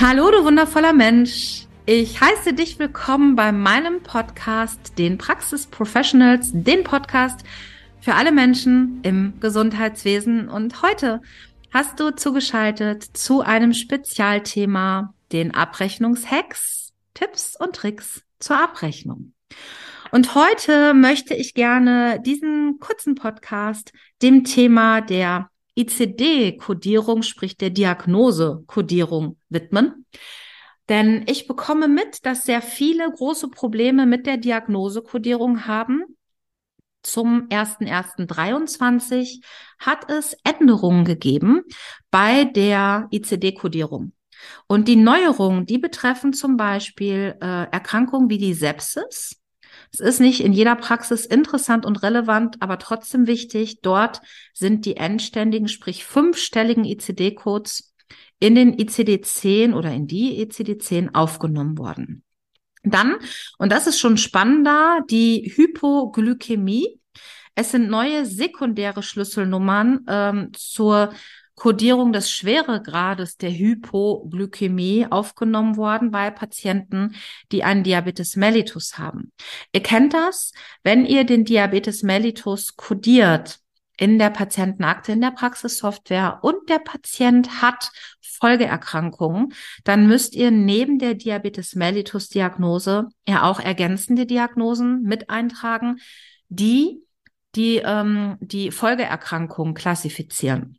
Hallo, du wundervoller Mensch. Ich heiße dich willkommen bei meinem Podcast, den Praxis Professionals, den Podcast für alle Menschen im Gesundheitswesen. Und heute hast du zugeschaltet zu einem Spezialthema, den Abrechnungshacks, Tipps und Tricks zur Abrechnung. Und heute möchte ich gerne diesen kurzen Podcast dem Thema der ICD-Kodierung, sprich der Diagnose-Kodierung widmen. Denn ich bekomme mit, dass sehr viele große Probleme mit der Diagnose-Kodierung haben. Zum 01.01.23 hat es Änderungen gegeben bei der ICD-Kodierung. Und die Neuerungen, die betreffen zum Beispiel äh, Erkrankungen wie die Sepsis, es ist nicht in jeder Praxis interessant und relevant, aber trotzdem wichtig. Dort sind die endständigen, sprich fünfstelligen ICD-Codes in den ICD-10 oder in die ICD-10 aufgenommen worden. Dann, und das ist schon spannender, die Hypoglykämie. Es sind neue sekundäre Schlüsselnummern ähm, zur Kodierung des Schweregrades der Hypoglykämie aufgenommen worden bei Patienten, die einen Diabetes mellitus haben. Ihr kennt das, wenn ihr den Diabetes mellitus kodiert in der Patientenakte, in der Praxissoftware und der Patient hat Folgeerkrankungen, dann müsst ihr neben der Diabetes mellitus Diagnose ja auch ergänzende Diagnosen mit eintragen, die die, ähm, die Folgeerkrankungen klassifizieren.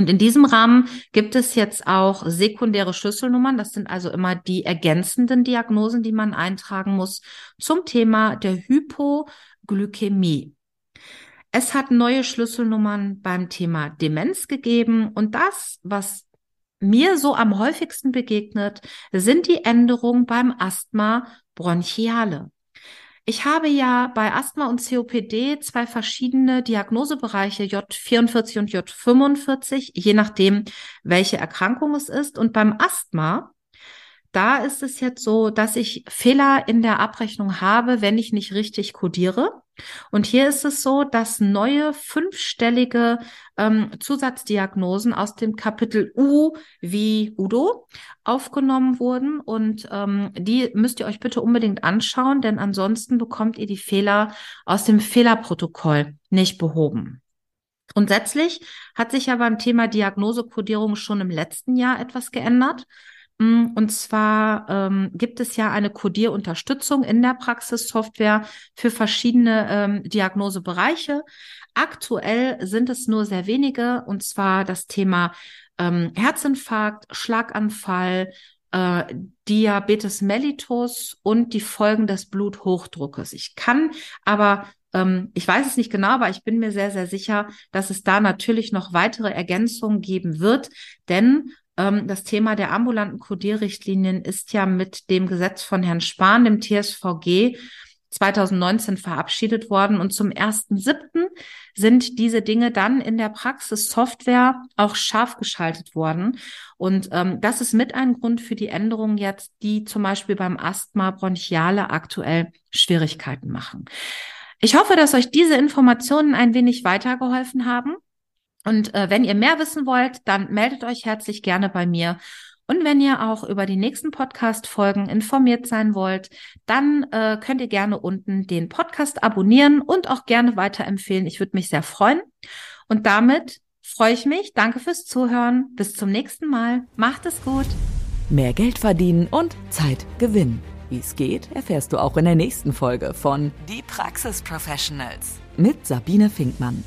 Und in diesem Rahmen gibt es jetzt auch sekundäre Schlüsselnummern. Das sind also immer die ergänzenden Diagnosen, die man eintragen muss zum Thema der Hypoglykämie. Es hat neue Schlüsselnummern beim Thema Demenz gegeben und das, was mir so am häufigsten begegnet, sind die Änderungen beim Asthma bronchiale. Ich habe ja bei Asthma und COPD zwei verschiedene Diagnosebereiche, J44 und J45, je nachdem, welche Erkrankung es ist. Und beim Asthma, da ist es jetzt so, dass ich Fehler in der Abrechnung habe, wenn ich nicht richtig codiere. Und hier ist es so, dass neue fünfstellige ähm, Zusatzdiagnosen aus dem Kapitel U wie Udo aufgenommen wurden. Und ähm, die müsst ihr euch bitte unbedingt anschauen, denn ansonsten bekommt ihr die Fehler aus dem Fehlerprotokoll nicht behoben. Grundsätzlich hat sich ja beim Thema Diagnosekodierung schon im letzten Jahr etwas geändert. Mm, und zwar ähm, gibt es ja eine Codierunterstützung in der Praxissoftware für verschiedene ähm, Diagnosebereiche. Aktuell sind es nur sehr wenige, und zwar das Thema ähm, Herzinfarkt, Schlaganfall, äh, Diabetes mellitus und die Folgen des Bluthochdruckes. Ich kann aber ähm, ich weiß es nicht genau, aber ich bin mir sehr, sehr sicher, dass es da natürlich noch weitere Ergänzungen geben wird, denn das Thema der ambulanten Kodierrichtlinien ist ja mit dem Gesetz von Herrn Spahn, dem TSVG, 2019 verabschiedet worden und zum 1.7. sind diese Dinge dann in der Praxis Software auch scharf geschaltet worden. Und ähm, das ist mit ein Grund für die Änderungen jetzt, die zum Beispiel beim Asthma bronchiale aktuell Schwierigkeiten machen. Ich hoffe, dass euch diese Informationen ein wenig weitergeholfen haben. Und äh, wenn ihr mehr wissen wollt, dann meldet euch herzlich gerne bei mir. Und wenn ihr auch über die nächsten Podcast-Folgen informiert sein wollt, dann äh, könnt ihr gerne unten den Podcast abonnieren und auch gerne weiterempfehlen. Ich würde mich sehr freuen. Und damit freue ich mich. Danke fürs Zuhören. Bis zum nächsten Mal. Macht es gut. Mehr Geld verdienen und Zeit gewinnen. Wie es geht, erfährst du auch in der nächsten Folge von Die Praxis Professionals mit Sabine Finkmann.